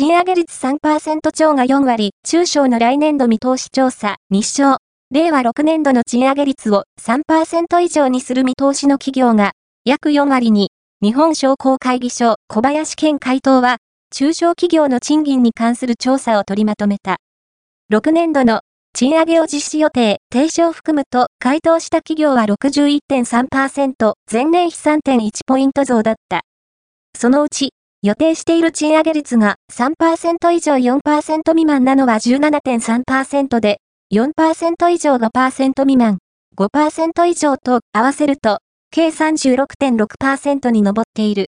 賃上げ率3%超が4割、中小の来年度見通し調査、日照。令和6年度の賃上げ率を3%以上にする見通しの企業が、約4割に、日本商工会議所小林健会頭は、中小企業の賃金に関する調査を取りまとめた。6年度の賃上げを実施予定、提唱を含むと回答した企業は61.3%、前年比3.1ポイント増だった。そのうち、予定している賃上げ率が3%以上4%未満なのは17.3%で、4%以上5%未満、5%以上と合わせると、計36.6%に上っている。